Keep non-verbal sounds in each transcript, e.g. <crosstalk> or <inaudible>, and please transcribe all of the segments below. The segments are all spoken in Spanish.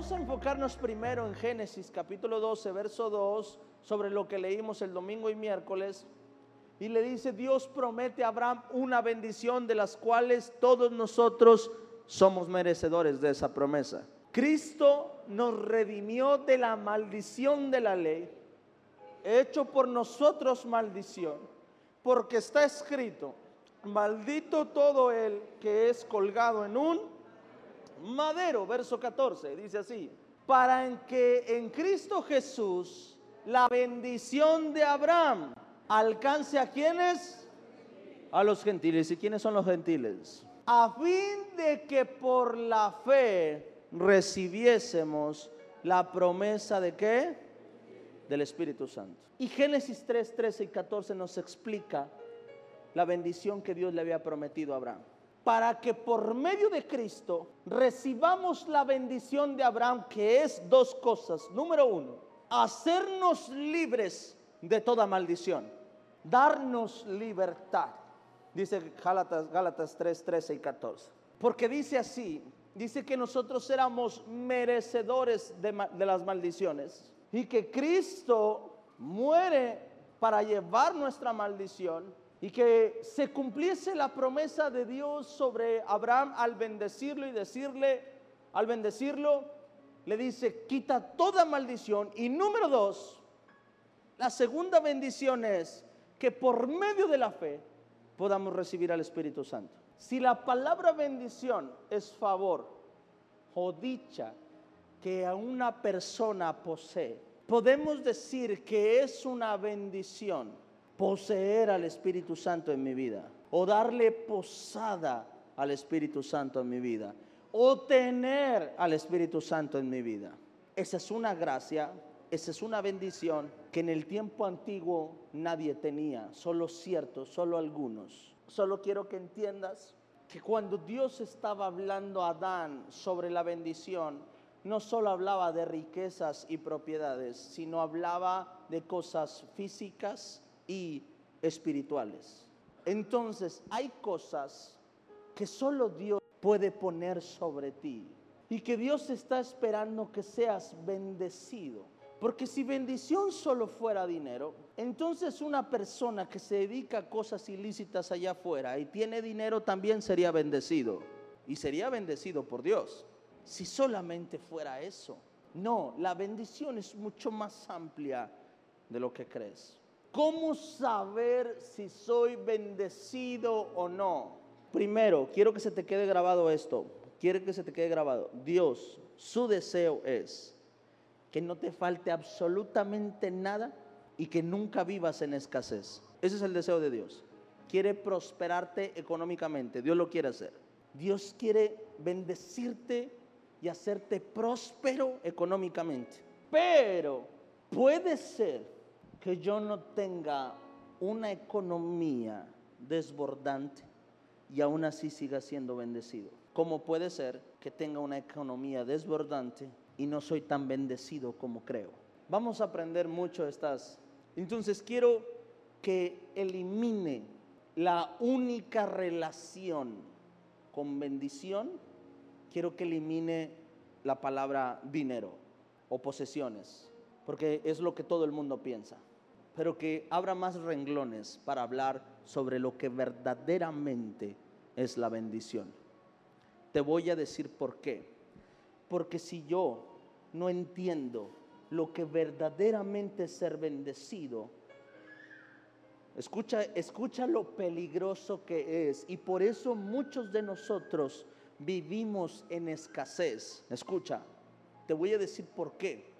vamos a enfocarnos primero en Génesis capítulo 12, verso 2, sobre lo que leímos el domingo y miércoles. Y le dice, Dios promete a Abraham una bendición de las cuales todos nosotros somos merecedores de esa promesa. Cristo nos redimió de la maldición de la ley, hecho por nosotros maldición, porque está escrito, maldito todo el que es colgado en un madero, verso 14, dice así, para que en Cristo Jesús la bendición de Abraham alcance a quienes? A los gentiles. ¿Y quiénes son los gentiles? A fin de que por la fe recibiésemos la promesa de qué? Del Espíritu Santo. Y Génesis 3, 13 y 14 nos explica la bendición que Dios le había prometido a Abraham. Para que por medio de Cristo recibamos la bendición de Abraham, que es dos cosas. Número uno, hacernos libres de toda maldición darnos libertad. Dice Gálatas, Gálatas 3, 13 y 14. Porque dice así, dice que nosotros éramos merecedores de, de las maldiciones y que Cristo muere para llevar nuestra maldición y que se cumpliese la promesa de Dios sobre Abraham al bendecirlo y decirle, al bendecirlo, le dice, quita toda maldición. Y número dos, la segunda bendición es que por medio de la fe podamos recibir al Espíritu Santo. Si la palabra bendición es favor o dicha que a una persona posee, podemos decir que es una bendición poseer al Espíritu Santo en mi vida o darle posada al Espíritu Santo en mi vida o tener al Espíritu Santo en mi vida. Esa es una gracia esa es una bendición que en el tiempo antiguo nadie tenía, solo ciertos, solo algunos. Solo quiero que entiendas que cuando Dios estaba hablando a Adán sobre la bendición, no solo hablaba de riquezas y propiedades, sino hablaba de cosas físicas y espirituales. Entonces hay cosas que solo Dios puede poner sobre ti y que Dios está esperando que seas bendecido. Porque si bendición solo fuera dinero, entonces una persona que se dedica a cosas ilícitas allá afuera y tiene dinero también sería bendecido. Y sería bendecido por Dios. Si solamente fuera eso. No, la bendición es mucho más amplia de lo que crees. ¿Cómo saber si soy bendecido o no? Primero, quiero que se te quede grabado esto. Quiero que se te quede grabado. Dios, su deseo es que no te falte absolutamente nada y que nunca vivas en escasez. Ese es el deseo de Dios. Quiere prosperarte económicamente, Dios lo quiere hacer. Dios quiere bendecirte y hacerte próspero económicamente. Pero puede ser que yo no tenga una economía desbordante y aún así siga siendo bendecido. Como puede ser que tenga una economía desbordante y no soy tan bendecido como creo. Vamos a aprender mucho estas. Entonces quiero que elimine la única relación con bendición. Quiero que elimine la palabra dinero o posesiones, porque es lo que todo el mundo piensa. Pero que abra más renglones para hablar sobre lo que verdaderamente es la bendición. Te voy a decir por qué. Porque si yo no entiendo lo que verdaderamente es ser bendecido, escucha, escucha lo peligroso que es. Y por eso muchos de nosotros vivimos en escasez. Escucha, te voy a decir por qué.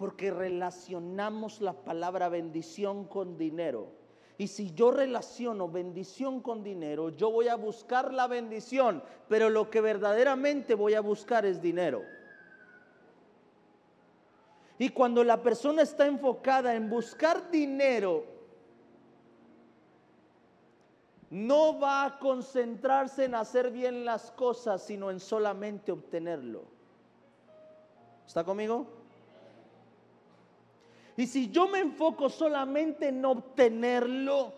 Porque relacionamos la palabra bendición con dinero. Y si yo relaciono bendición con dinero, yo voy a buscar la bendición, pero lo que verdaderamente voy a buscar es dinero. Y cuando la persona está enfocada en buscar dinero, no va a concentrarse en hacer bien las cosas, sino en solamente obtenerlo. ¿Está conmigo? Y si yo me enfoco solamente en obtenerlo,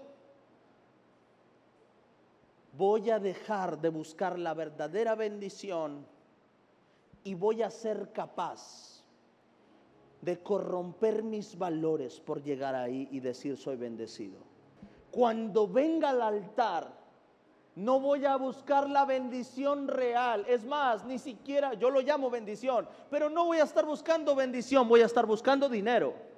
voy a dejar de buscar la verdadera bendición y voy a ser capaz de corromper mis valores por llegar ahí y decir soy bendecido. Cuando venga al altar, no voy a buscar la bendición real. Es más, ni siquiera, yo lo llamo bendición, pero no voy a estar buscando bendición, voy a estar buscando dinero.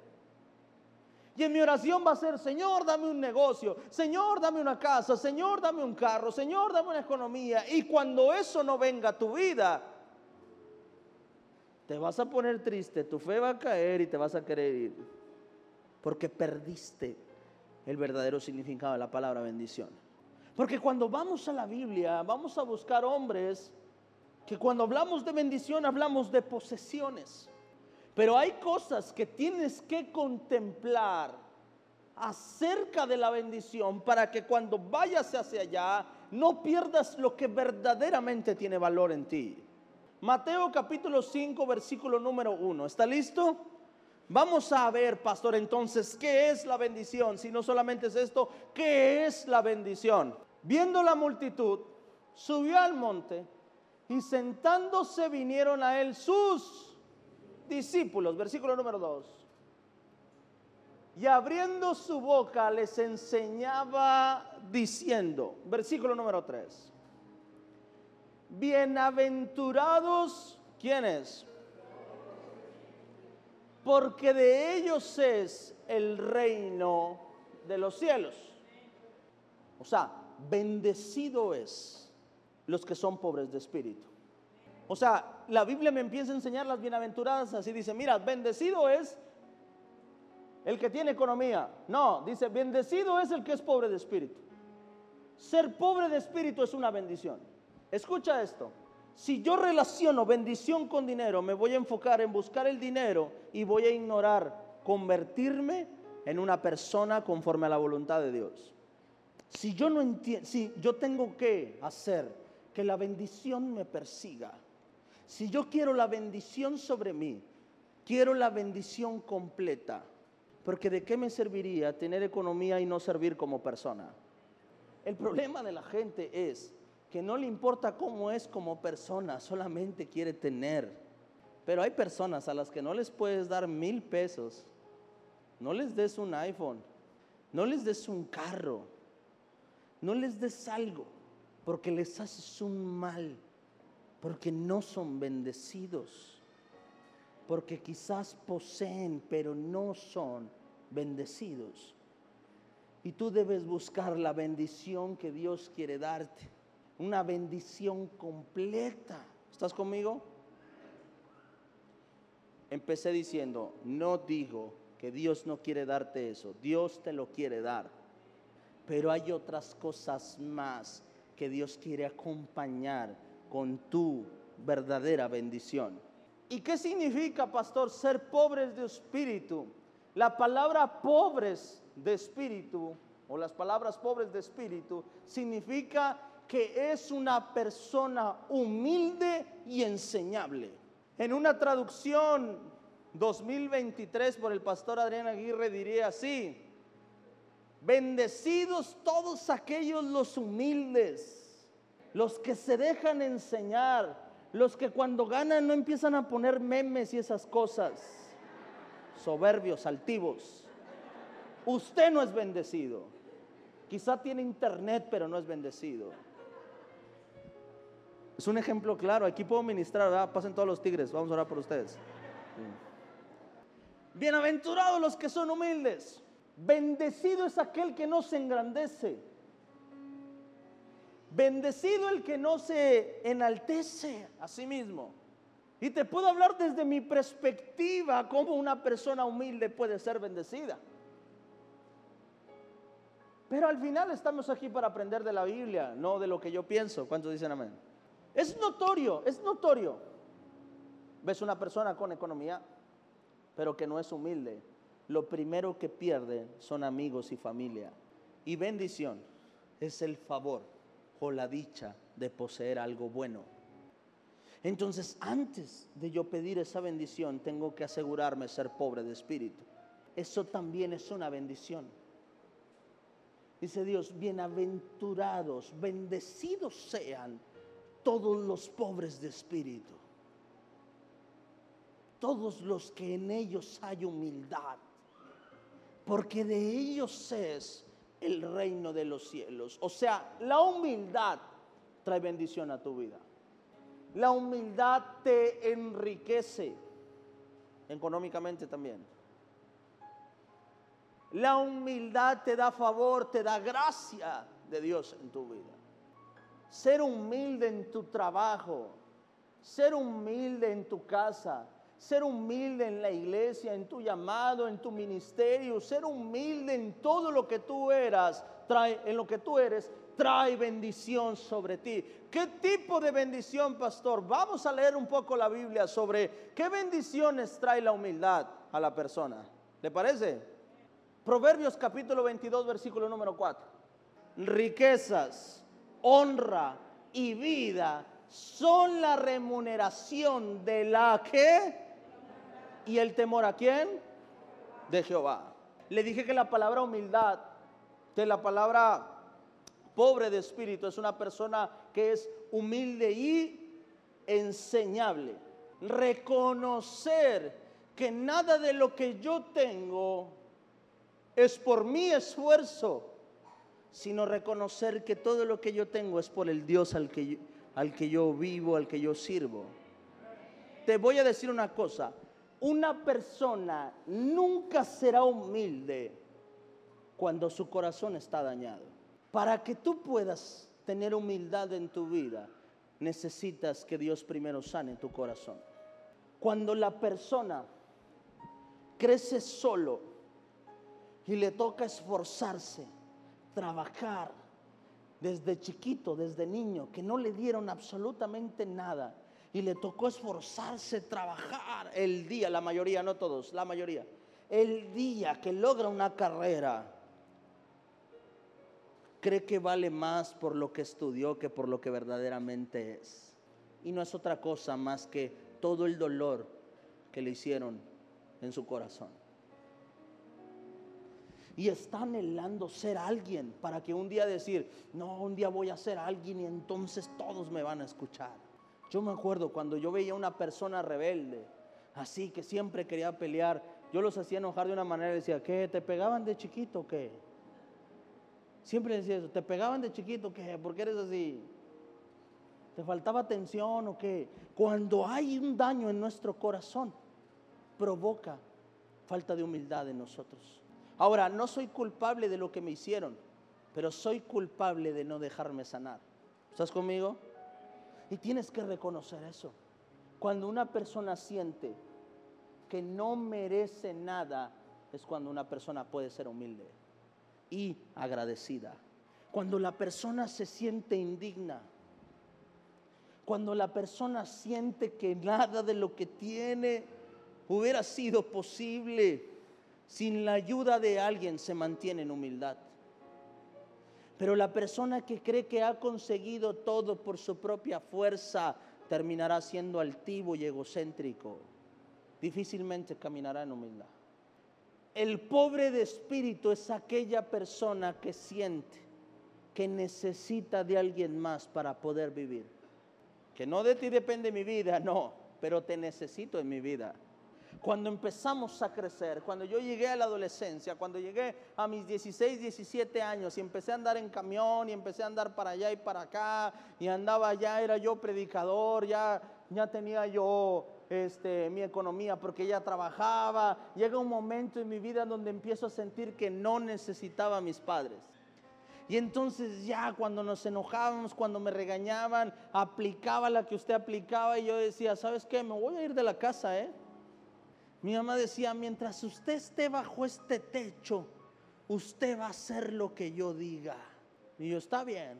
Y en mi oración va a ser, Señor, dame un negocio, Señor, dame una casa, Señor, dame un carro, Señor, dame una economía. Y cuando eso no venga a tu vida, te vas a poner triste, tu fe va a caer y te vas a querer ir. Porque perdiste el verdadero significado de la palabra bendición. Porque cuando vamos a la Biblia, vamos a buscar hombres que cuando hablamos de bendición hablamos de posesiones. Pero hay cosas que tienes que contemplar acerca de la bendición para que cuando vayas hacia allá no pierdas lo que verdaderamente tiene valor en ti. Mateo capítulo 5, versículo número 1. ¿Está listo? Vamos a ver, pastor, entonces, ¿qué es la bendición? Si no solamente es esto, ¿qué es la bendición? Viendo la multitud, subió al monte y sentándose vinieron a él sus discípulos, versículo número 2. Y abriendo su boca les enseñaba diciendo, versículo número 3. Bienaventurados, ¿quiénes? Porque de ellos es el reino de los cielos. O sea, bendecido es los que son pobres de espíritu. O sea, la Biblia me empieza a enseñar las bienaventuranzas y dice, mira, bendecido es el que tiene economía. No, dice, bendecido es el que es pobre de espíritu. Ser pobre de espíritu es una bendición. Escucha esto. Si yo relaciono bendición con dinero, me voy a enfocar en buscar el dinero y voy a ignorar convertirme en una persona conforme a la voluntad de Dios. Si yo no entiendo, si yo tengo que hacer que la bendición me persiga, si yo quiero la bendición sobre mí, quiero la bendición completa. Porque de qué me serviría tener economía y no servir como persona. El problema de la gente es que no le importa cómo es como persona, solamente quiere tener. Pero hay personas a las que no les puedes dar mil pesos, no les des un iPhone, no les des un carro, no les des algo, porque les haces un mal porque no son bendecidos, porque quizás poseen, pero no son bendecidos. Y tú debes buscar la bendición que Dios quiere darte, una bendición completa. ¿Estás conmigo? Empecé diciendo, no digo que Dios no quiere darte eso, Dios te lo quiere dar, pero hay otras cosas más que Dios quiere acompañar con tu verdadera bendición. ¿Y qué significa, pastor, ser pobres de espíritu? La palabra pobres de espíritu o las palabras pobres de espíritu significa que es una persona humilde y enseñable. En una traducción 2023 por el pastor Adrián Aguirre diría así, bendecidos todos aquellos los humildes los que se dejan enseñar, los que cuando ganan no empiezan a poner memes y esas cosas, soberbios, altivos. Usted no es bendecido. Quizá tiene internet, pero no es bendecido. Es un ejemplo claro. Aquí puedo ministrar, pasen todos los tigres. Vamos a orar por ustedes. Bienaventurados los que son humildes. Bendecido es aquel que no se engrandece. Bendecido el que no se enaltece a sí mismo. Y te puedo hablar desde mi perspectiva cómo una persona humilde puede ser bendecida. Pero al final estamos aquí para aprender de la Biblia, no de lo que yo pienso. ¿Cuántos dicen amén? Es notorio, es notorio. Ves una persona con economía, pero que no es humilde. Lo primero que pierde son amigos y familia. Y bendición es el favor o la dicha de poseer algo bueno. Entonces, antes de yo pedir esa bendición, tengo que asegurarme ser pobre de espíritu. Eso también es una bendición. Dice Dios, bienaventurados, bendecidos sean todos los pobres de espíritu. todos los que en ellos hay humildad, porque de ellos es el reino de los cielos. O sea, la humildad trae bendición a tu vida. La humildad te enriquece económicamente también. La humildad te da favor, te da gracia de Dios en tu vida. Ser humilde en tu trabajo, ser humilde en tu casa, ser humilde en la iglesia, en tu llamado, en tu ministerio, ser humilde en todo lo que tú eras, trae en lo que tú eres, trae bendición sobre ti. ¿Qué tipo de bendición, pastor? Vamos a leer un poco la Biblia sobre qué bendiciones trae la humildad a la persona. ¿Le parece? Proverbios capítulo 22, versículo número 4. Riquezas, honra y vida son la remuneración de la que y el temor a quién? De Jehová. Le dije que la palabra humildad, que la palabra pobre de espíritu es una persona que es humilde y enseñable. Reconocer que nada de lo que yo tengo es por mi esfuerzo, sino reconocer que todo lo que yo tengo es por el Dios al que al que yo vivo, al que yo sirvo. Te voy a decir una cosa, una persona nunca será humilde cuando su corazón está dañado. Para que tú puedas tener humildad en tu vida, necesitas que Dios primero sane tu corazón. Cuando la persona crece solo y le toca esforzarse, trabajar desde chiquito, desde niño, que no le dieron absolutamente nada y le tocó esforzarse, trabajar el día, la mayoría, no todos, la mayoría, el día que logra una carrera, cree que vale más por lo que estudió que por lo que verdaderamente es. Y no es otra cosa más que todo el dolor que le hicieron en su corazón. Y está anhelando ser alguien para que un día decir, no, un día voy a ser alguien y entonces todos me van a escuchar. Yo me acuerdo cuando yo veía una persona rebelde, así que siempre quería pelear, yo los hacía enojar de una manera decía, ¿qué? ¿Te pegaban de chiquito o qué? Siempre decía eso, ¿te pegaban de chiquito qué? ¿Por qué eres así? ¿Te faltaba atención o qué? Cuando hay un daño en nuestro corazón, provoca falta de humildad en nosotros. Ahora, no soy culpable de lo que me hicieron, pero soy culpable de no dejarme sanar. ¿Estás conmigo? Y tienes que reconocer eso. Cuando una persona siente que no merece nada, es cuando una persona puede ser humilde y agradecida. Cuando la persona se siente indigna, cuando la persona siente que nada de lo que tiene hubiera sido posible sin la ayuda de alguien, se mantiene en humildad. Pero la persona que cree que ha conseguido todo por su propia fuerza terminará siendo altivo y egocéntrico. Difícilmente caminará en humildad. El pobre de espíritu es aquella persona que siente que necesita de alguien más para poder vivir. Que no de ti depende mi vida, no, pero te necesito en mi vida. Cuando empezamos a crecer, cuando yo llegué a la adolescencia, cuando llegué a mis 16, 17 años y empecé a andar en camión y empecé a andar para allá y para acá y andaba ya, era yo predicador, ya, ya tenía yo este, mi economía porque ya trabajaba. Llega un momento en mi vida donde empiezo a sentir que no necesitaba a mis padres. Y entonces ya cuando nos enojábamos, cuando me regañaban, aplicaba la que usted aplicaba y yo decía, ¿sabes qué? Me voy a ir de la casa, ¿eh? Mi mamá decía, mientras usted esté bajo este techo, usted va a hacer lo que yo diga. Y yo, está bien.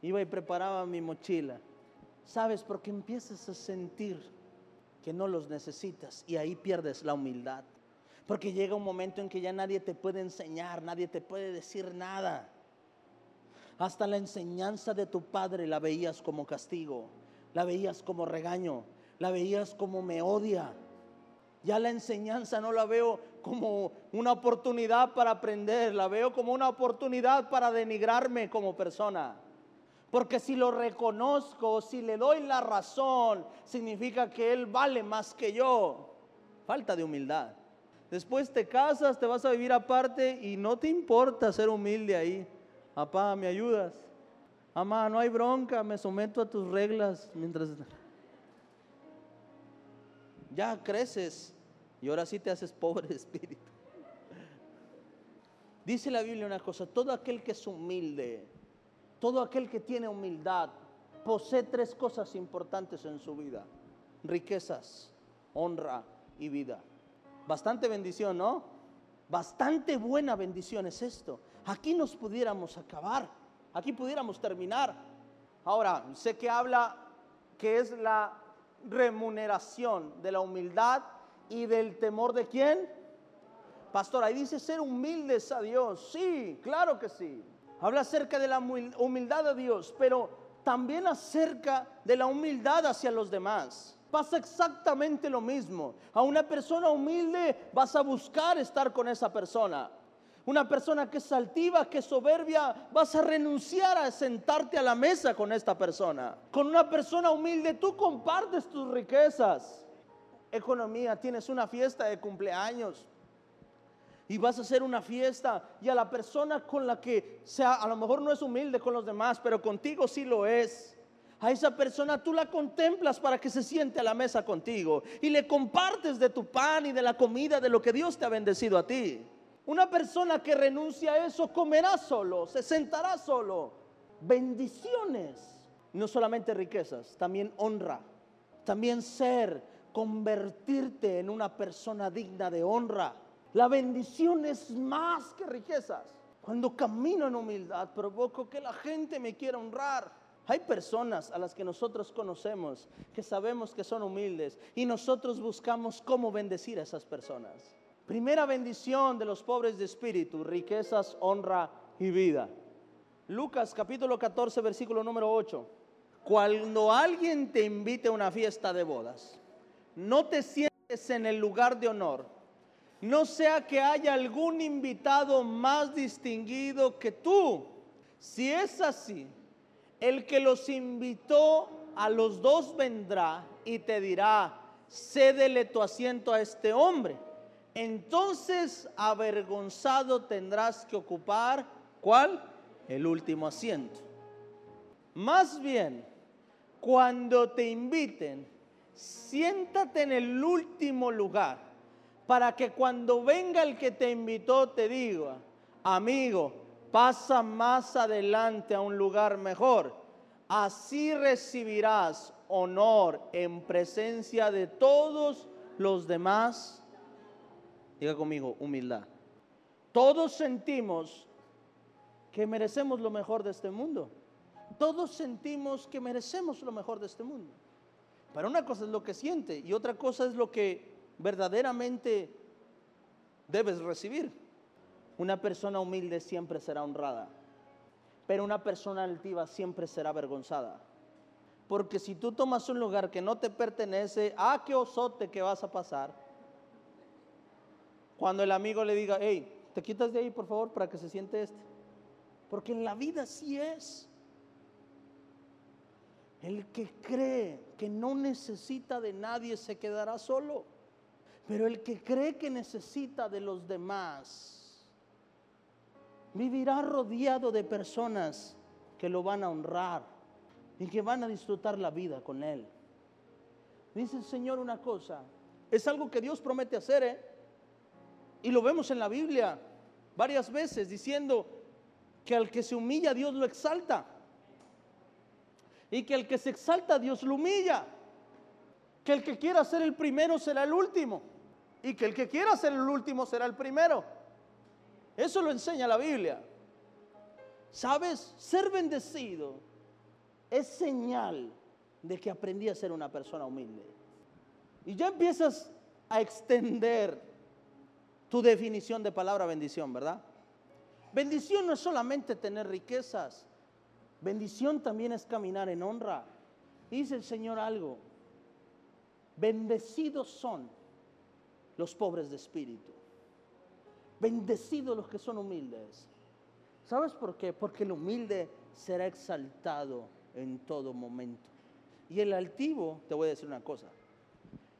Iba y preparaba mi mochila. ¿Sabes? Porque empiezas a sentir que no los necesitas y ahí pierdes la humildad. Porque llega un momento en que ya nadie te puede enseñar, nadie te puede decir nada. Hasta la enseñanza de tu padre la veías como castigo, la veías como regaño, la veías como me odia. Ya la enseñanza no la veo como una oportunidad para aprender, la veo como una oportunidad para denigrarme como persona. Porque si lo reconozco, si le doy la razón, significa que Él vale más que yo. Falta de humildad. Después te casas, te vas a vivir aparte y no te importa ser humilde ahí. Papá, ¿me ayudas? Mamá, no hay bronca, me someto a tus reglas mientras... Ya creces y ahora sí te haces pobre <laughs> espíritu. Dice la Biblia una cosa, todo aquel que es humilde, todo aquel que tiene humildad, posee tres cosas importantes en su vida. Riquezas, honra y vida. Bastante bendición, ¿no? Bastante buena bendición es esto. Aquí nos pudiéramos acabar, aquí pudiéramos terminar. Ahora, sé que habla que es la remuneración de la humildad y del temor de quién? Pastor, ahí dice ser humildes a Dios. Sí, claro que sí. Habla acerca de la humildad a Dios, pero también acerca de la humildad hacia los demás. Pasa exactamente lo mismo. A una persona humilde vas a buscar estar con esa persona. Una persona que es altiva, que es soberbia, vas a renunciar a sentarte a la mesa con esta persona. Con una persona humilde tú compartes tus riquezas. Economía, tienes una fiesta de cumpleaños y vas a hacer una fiesta y a la persona con la que sea, a lo mejor no es humilde con los demás, pero contigo sí lo es a esa persona tú la contemplas para que se siente a la mesa contigo y le compartes de tu pan y de la comida de lo que Dios te ha bendecido a ti. Una persona que renuncia a eso comerá solo, se sentará solo. Bendiciones, no solamente riquezas, también honra, también ser, convertirte en una persona digna de honra. La bendición es más que riquezas. Cuando camino en humildad, provoco que la gente me quiera honrar. Hay personas a las que nosotros conocemos que sabemos que son humildes y nosotros buscamos cómo bendecir a esas personas. Primera bendición de los pobres de espíritu, riquezas, honra y vida. Lucas capítulo 14, versículo número 8. Cuando alguien te invite a una fiesta de bodas, no te sientes en el lugar de honor, no sea que haya algún invitado más distinguido que tú. Si es así, el que los invitó a los dos vendrá y te dirá, cédele tu asiento a este hombre. Entonces avergonzado tendrás que ocupar, ¿cuál? El último asiento. Más bien, cuando te inviten, siéntate en el último lugar para que cuando venga el que te invitó te diga, amigo, pasa más adelante a un lugar mejor. Así recibirás honor en presencia de todos los demás. Diga conmigo, humildad. Todos sentimos que merecemos lo mejor de este mundo. Todos sentimos que merecemos lo mejor de este mundo. Pero una cosa es lo que siente y otra cosa es lo que verdaderamente debes recibir. Una persona humilde siempre será honrada, pero una persona altiva siempre será avergonzada. Porque si tú tomas un lugar que no te pertenece, ah, qué osote que vas a pasar. Cuando el amigo le diga, hey, te quitas de ahí por favor para que se siente este. Porque en la vida sí es. El que cree que no necesita de nadie se quedará solo. Pero el que cree que necesita de los demás vivirá rodeado de personas que lo van a honrar y que van a disfrutar la vida con Él. Dice el Señor una cosa, es algo que Dios promete hacer, ¿eh? Y lo vemos en la Biblia varias veces diciendo que al que se humilla Dios lo exalta. Y que al que se exalta Dios lo humilla. Que el que quiera ser el primero será el último. Y que el que quiera ser el último será el primero. Eso lo enseña la Biblia. ¿Sabes? Ser bendecido es señal de que aprendí a ser una persona humilde. Y ya empiezas a extender tu definición de palabra bendición, ¿verdad? Bendición no es solamente tener riquezas, bendición también es caminar en honra. Dice el Señor algo, bendecidos son los pobres de espíritu. Bendecidos los que son humildes. ¿Sabes por qué? Porque el humilde será exaltado en todo momento. Y el altivo, te voy a decir una cosa,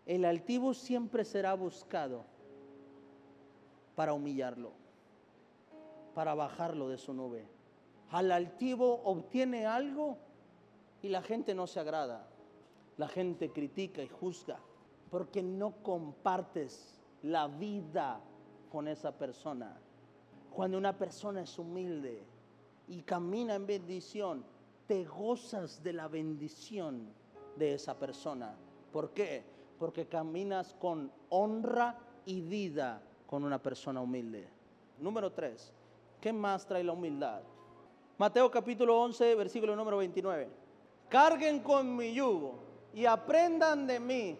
el altivo siempre será buscado para humillarlo, para bajarlo de su nube. Al altivo obtiene algo y la gente no se agrada. La gente critica y juzga porque no compartes la vida con esa persona. Cuando una persona es humilde y camina en bendición, te gozas de la bendición de esa persona. ¿Por qué? Porque caminas con honra y vida con una persona humilde. Número 3. ¿Qué más trae la humildad? Mateo capítulo 11, versículo número 29. Carguen con mi yugo y aprendan de mí,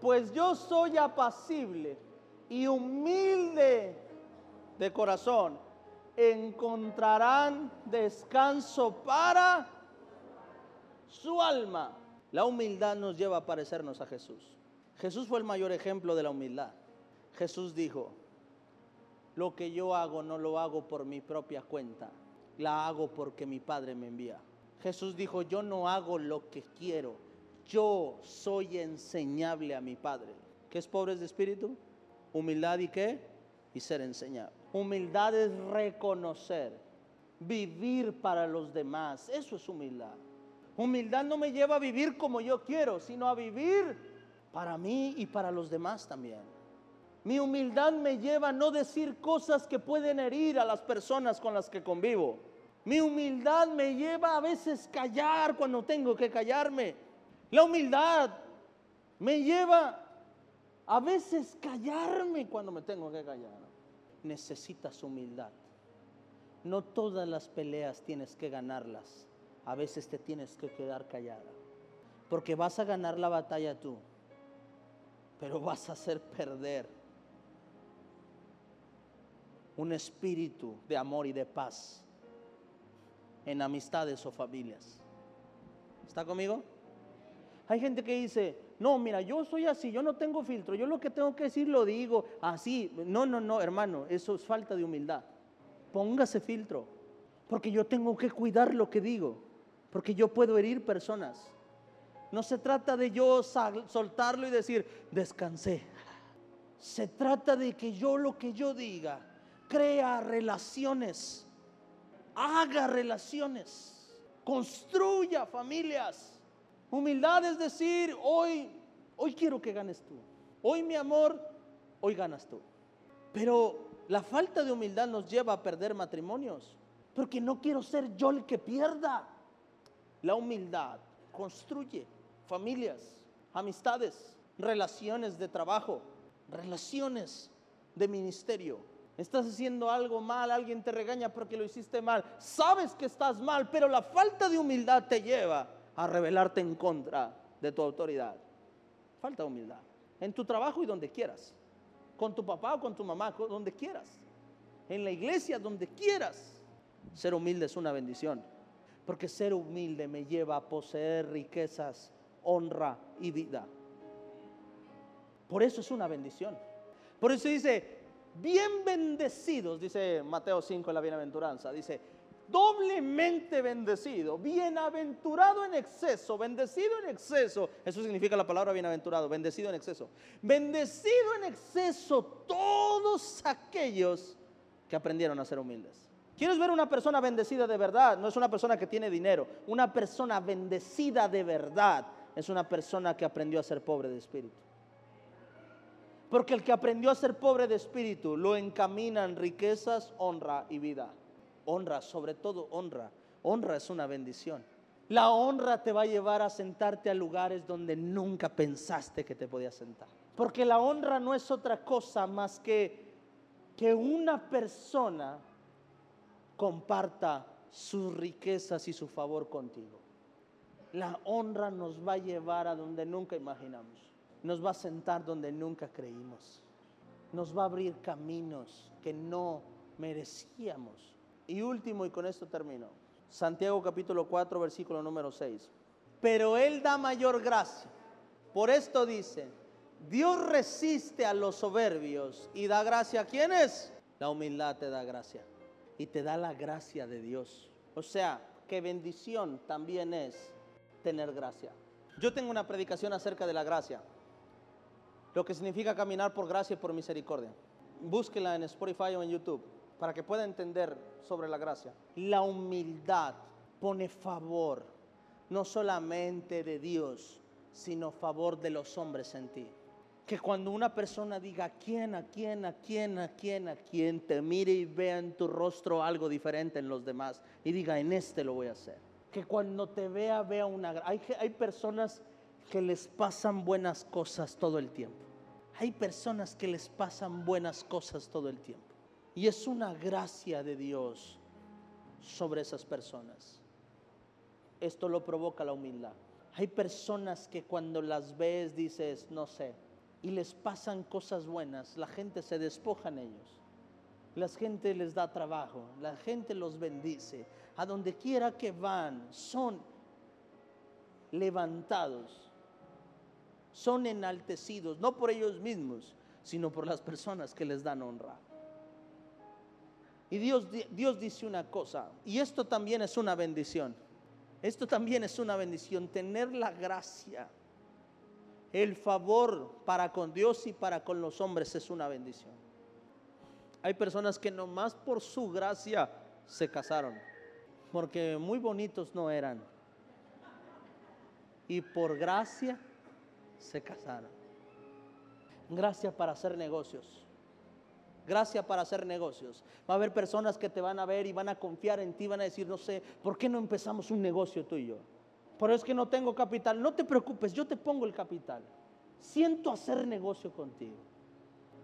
pues yo soy apacible y humilde de corazón. Encontrarán descanso para su alma. La humildad nos lleva a parecernos a Jesús. Jesús fue el mayor ejemplo de la humildad. Jesús dijo, lo que yo hago no lo hago por mi propia cuenta, la hago porque mi Padre me envía. Jesús dijo, yo no hago lo que quiero, yo soy enseñable a mi Padre. ¿Qué es pobres de espíritu? Humildad y qué? Y ser enseñable. Humildad es reconocer, vivir para los demás. Eso es humildad. Humildad no me lleva a vivir como yo quiero, sino a vivir para mí y para los demás también. Mi humildad me lleva a no decir cosas que pueden herir a las personas con las que convivo. Mi humildad me lleva a veces callar cuando tengo que callarme. La humildad me lleva a veces callarme cuando me tengo que callar. Necesitas humildad. No todas las peleas tienes que ganarlas a veces te tienes que quedar callada. Porque vas a ganar la batalla tú, pero vas a hacer perder un espíritu de amor y de paz en amistades o familias. ¿Está conmigo? Hay gente que dice, no, mira, yo soy así, yo no tengo filtro, yo lo que tengo que decir lo digo así. No, no, no, hermano, eso es falta de humildad. Póngase filtro, porque yo tengo que cuidar lo que digo porque yo puedo herir personas. No se trata de yo soltarlo y decir, descansé. Se trata de que yo lo que yo diga, crea relaciones, haga relaciones, construya familias. Humildad es decir, hoy, hoy quiero que ganes tú. Hoy mi amor, hoy ganas tú. Pero la falta de humildad nos lleva a perder matrimonios, porque no quiero ser yo el que pierda. La humildad construye familias, amistades, relaciones de trabajo, relaciones de ministerio. Estás haciendo algo mal, alguien te regaña porque lo hiciste mal. Sabes que estás mal, pero la falta de humildad te lleva a rebelarte en contra de tu autoridad. Falta humildad. En tu trabajo y donde quieras. Con tu papá o con tu mamá, donde quieras. En la iglesia, donde quieras. Ser humilde es una bendición. Porque ser humilde me lleva a poseer riquezas, honra y vida. Por eso es una bendición. Por eso dice, bien bendecidos, dice Mateo 5 en la bienaventuranza, dice, doblemente bendecido, bienaventurado en exceso, bendecido en exceso. Eso significa la palabra bienaventurado, bendecido en exceso. Bendecido en exceso todos aquellos que aprendieron a ser humildes. ¿Quieres ver una persona bendecida de verdad? No es una persona que tiene dinero. Una persona bendecida de verdad es una persona que aprendió a ser pobre de espíritu. Porque el que aprendió a ser pobre de espíritu lo encamina en riquezas, honra y vida. Honra, sobre todo honra. Honra es una bendición. La honra te va a llevar a sentarte a lugares donde nunca pensaste que te podías sentar. Porque la honra no es otra cosa más que que una persona comparta sus riquezas y su favor contigo. La honra nos va a llevar a donde nunca imaginamos. Nos va a sentar donde nunca creímos. Nos va a abrir caminos que no merecíamos. Y último, y con esto termino. Santiago capítulo 4, versículo número 6. Pero Él da mayor gracia. Por esto dice, Dios resiste a los soberbios y da gracia a quienes. La humildad te da gracia y te da la gracia de Dios. O sea, que bendición también es tener gracia. Yo tengo una predicación acerca de la gracia, lo que significa caminar por gracia y por misericordia. Búsquela en Spotify o en YouTube para que pueda entender sobre la gracia. La humildad pone favor, no solamente de Dios, sino favor de los hombres en ti. Que cuando una persona diga a quién, a quién, a quién, a quién, a quién, te mire y vea en tu rostro algo diferente en los demás y diga, en este lo voy a hacer. Que cuando te vea, vea una... Hay, hay personas que les pasan buenas cosas todo el tiempo. Hay personas que les pasan buenas cosas todo el tiempo. Y es una gracia de Dios sobre esas personas. Esto lo provoca la humildad. Hay personas que cuando las ves dices, no sé, y les pasan cosas buenas, la gente se despoja en ellos. La gente les da trabajo, la gente los bendice. A donde quiera que van, son levantados, son enaltecidos, no por ellos mismos, sino por las personas que les dan honra. Y Dios, Dios dice una cosa, y esto también es una bendición. Esto también es una bendición, tener la gracia, el favor para con Dios y para con los hombres es una bendición. Hay personas que nomás por su gracia se casaron, porque muy bonitos no eran. Y por gracia se casaron. Gracia para hacer negocios gracia para hacer negocios. Va a haber personas que te van a ver y van a confiar en ti, van a decir, no sé, ¿por qué no empezamos un negocio tú y yo? Pero es que no tengo capital. No te preocupes, yo te pongo el capital. Siento hacer negocio contigo.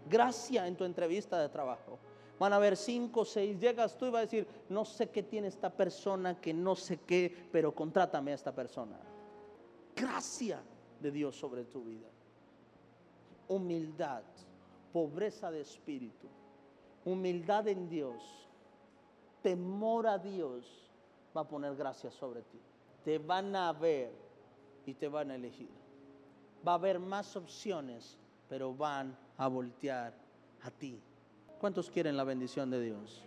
Gracia en tu entrevista de trabajo. Van a haber cinco, seis, llegas tú y vas a decir, no sé qué tiene esta persona, que no sé qué, pero contrátame a esta persona. Gracia de Dios sobre tu vida. Humildad pobreza de espíritu, humildad en Dios, temor a Dios, va a poner gracia sobre ti. Te van a ver y te van a elegir. Va a haber más opciones, pero van a voltear a ti. ¿Cuántos quieren la bendición de Dios?